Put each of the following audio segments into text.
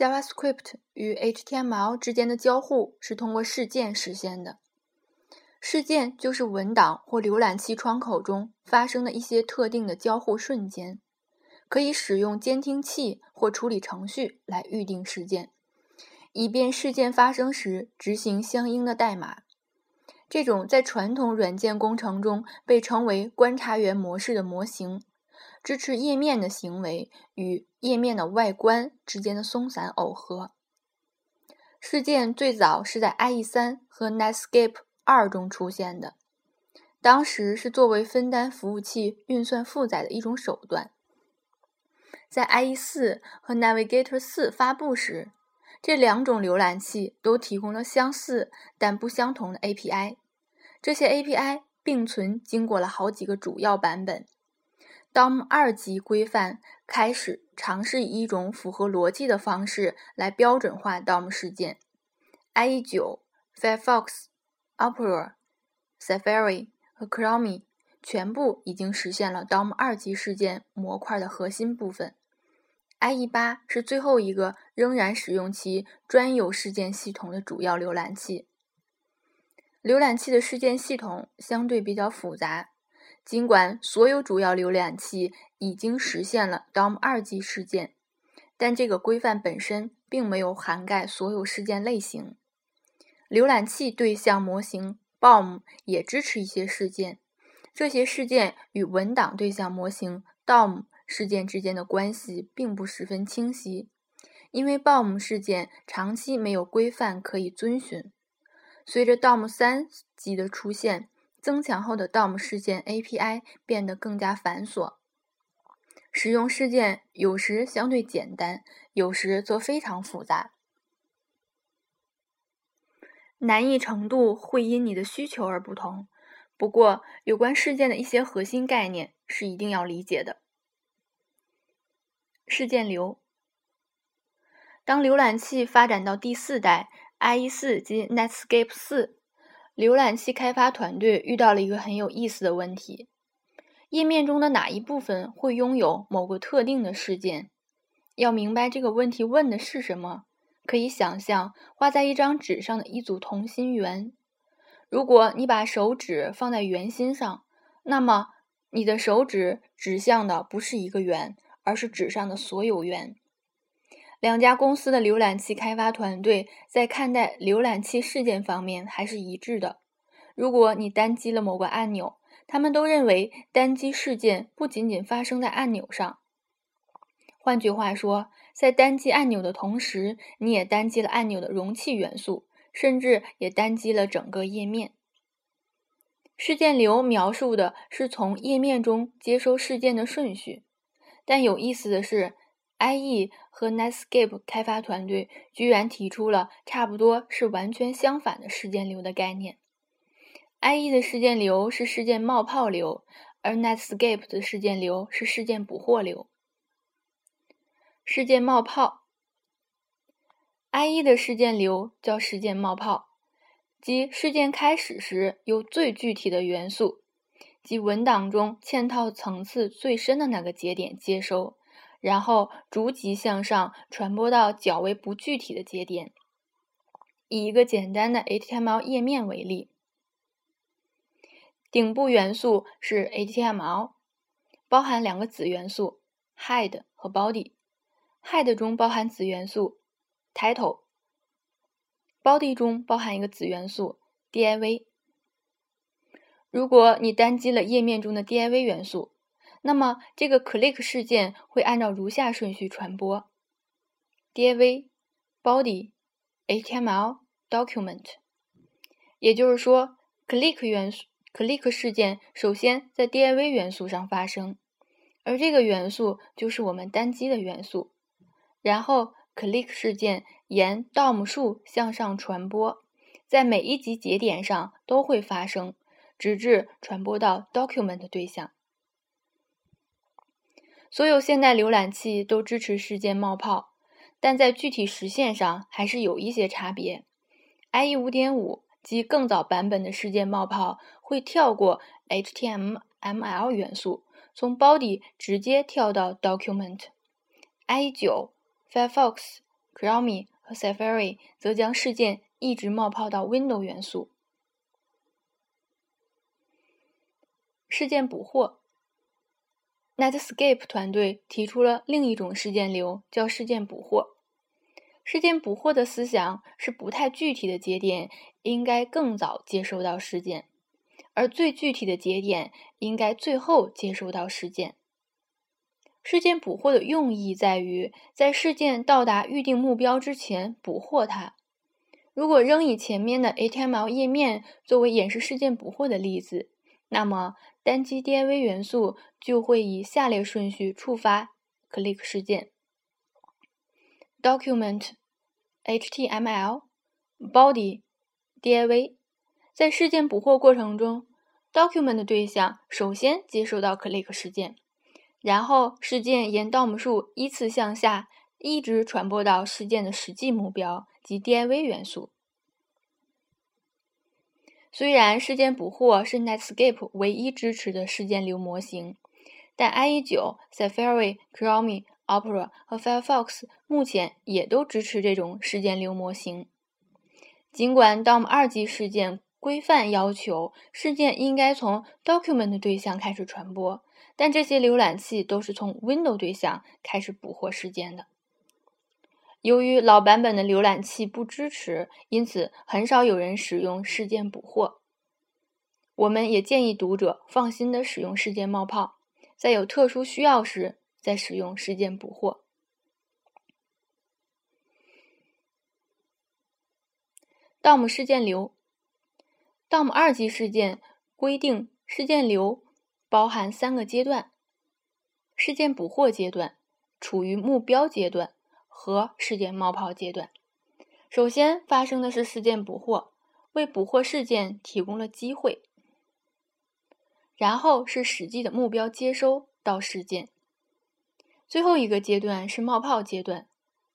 JavaScript 与 HTML 之间的交互是通过事件实现的。事件就是文档或浏览器窗口中发生的一些特定的交互瞬间，可以使用监听器或处理程序来预定事件，以便事件发生时执行相应的代码。这种在传统软件工程中被称为观察员模式的模型，支持页面的行为与页面的外观之间的松散耦合。事件最早是在 IE3 和 Netscape。二中出现的，当时是作为分担服务器运算负载的一种手段。在 IE 四和 Navigator 四发布时，这两种浏览器都提供了相似但不相同的 API。这些 API 并存经过了好几个主要版本。DOM 二级规范开始尝试以一种符合逻辑的方式来标准化 DOM 事件。IE 九 Firefox。Opera、Safari 和 Chrome 全部已经实现了 DOM 二级事件模块的核心部分。IE 八是最后一个仍然使用其专有事件系统的主要浏览器。浏览器的事件系统相对比较复杂，尽管所有主要浏览器已经实现了 DOM 二级事件，但这个规范本身并没有涵盖所有事件类型。浏览器对象模型 BOM 也支持一些事件，这些事件与文档对象模型 DOM 事件之间的关系并不十分清晰，因为 BOM 事件长期没有规范可以遵循。随着 DOM 三级的出现，增强后的 DOM 事件 API 变得更加繁琐，使用事件有时相对简单，有时则非常复杂。难易程度会因你的需求而不同，不过有关事件的一些核心概念是一定要理解的。事件流。当浏览器发展到第四代 IE 四及 Netscape 四，浏览器开发团队遇到了一个很有意思的问题：页面中的哪一部分会拥有某个特定的事件？要明白这个问题问的是什么。可以想象画在一张纸上的一组同心圆。如果你把手指放在圆心上，那么你的手指指向的不是一个圆，而是纸上的所有圆。两家公司的浏览器开发团队在看待浏览器事件方面还是一致的。如果你单击了某个按钮，他们都认为单击事件不仅仅发生在按钮上。换句话说，在单击按钮的同时，你也单击了按钮的容器元素，甚至也单击了整个页面。事件流描述的是从页面中接收事件的顺序，但有意思的是，IE 和 Netscape 开发团队居然提出了差不多是完全相反的事件流的概念。IE 的事件流是事件冒泡流，而 Netscape 的事件流是事件捕获流。事件冒泡，IE 的事件流叫事件冒泡，即事件开始时由最具体的元素，即文档中嵌套层次最深的那个节点接收，然后逐级向上传播到较为不具体的节点。以一个简单的 HTML 页面为例，顶部元素是 HTML，包含两个子元素 head 和 body。head 中包含子元素 title，body 中包含一个子元素 div。如果你单击了页面中的 div 元素，那么这个 click 事件会按照如下顺序传播：div、body、html、document。也就是说，click 元素 click 事件首先在 div 元素上发生，而这个元素就是我们单击的元素。然后，click 事件沿 DOM 树向上传播，在每一级节点上都会发生，直至传播到 document 对象。所有现代浏览器都支持事件冒泡，但在具体实现上还是有一些差别。IE 5.5及更早版本的事件冒泡会跳过 HTML 元素，从 body 直接跳到 document。IE 9 Firefox、Chrome 和 Safari 则将事件一直冒泡到 window 元素。事件捕获，Netscape 团队提出了另一种事件流，叫事件捕获。事件捕获的思想是不太具体的节点应该更早接收到事件，而最具体的节点应该最后接收到事件。事件捕获的用意在于在事件到达预定目标之前捕获它。如果仍以前面的 HTML 页面作为演示事件捕获的例子，那么单击 DIV 元素就会以下列顺序触发 click 事件：document HTML body DIV。在事件捕获过程中，document 的对象首先接收到 click 事件，然后事件沿 DOM 数依次向下，一直传播到事件的实际目标及 DIV 元素。虽然事件捕获是 Netscape 唯一支持的事件流模型，但 IE9、Safari、Chrome、Opera 和 Firefox 目前也都支持这种事件流模型。尽管 DOM 二级事件规范要求事件应该从 Document 对象开始传播，但这些浏览器都是从 Window 对象开始捕获事件的。由于老版本的浏览器不支持，因此很少有人使用事件捕获。我们也建议读者放心的使用事件冒泡，在有特殊需要时再使用事件捕获。DOM 事件流，DOM 二级事件规定事件流包含三个阶段：事件捕获阶段、处于目标阶段。和事件冒泡阶段，首先发生的是事件捕获，为捕获事件提供了机会。然后是实际的目标接收到事件，最后一个阶段是冒泡阶段，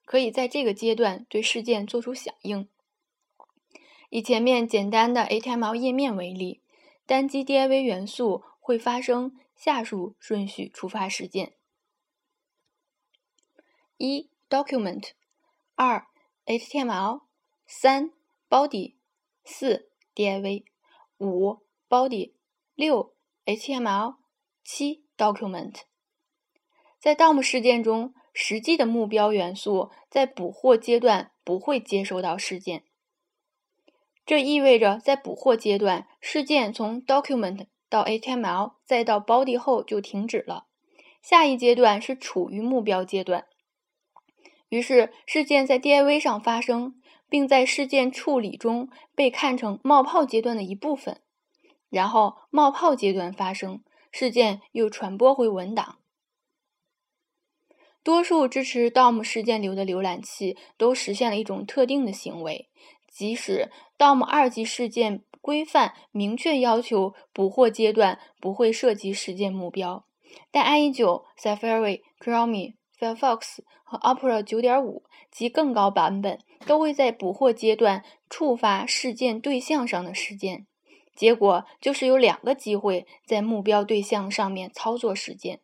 可以在这个阶段对事件做出响应。以前面简单的 HTML 页面为例，单击 DIV 元素会发生下述顺序触发事件：一。Document，二 HTML，三 Body，四 DIV，五 Body，六 HTML，七 Document。在 DOM 事件中，实际的目标元素在捕获阶段不会接收到事件，这意味着在捕获阶段，事件从 Document 到 HTML 再到 Body 后就停止了。下一阶段是处于目标阶段。于是，事件在 DIV 上发生，并在事件处理中被看成冒泡阶段的一部分。然后，冒泡阶段发生，事件又传播回文档。多数支持 DOM 事件流的浏览器都实现了一种特定的行为，即使 DOM 二级事件规范明确要求捕获阶段不会涉及事件目标，但 IE9、Safari、Chrome。Firefox 和 Opera 9.5及更高版本都会在捕获阶段触发事件对象上的事件，结果就是有两个机会在目标对象上面操作事件。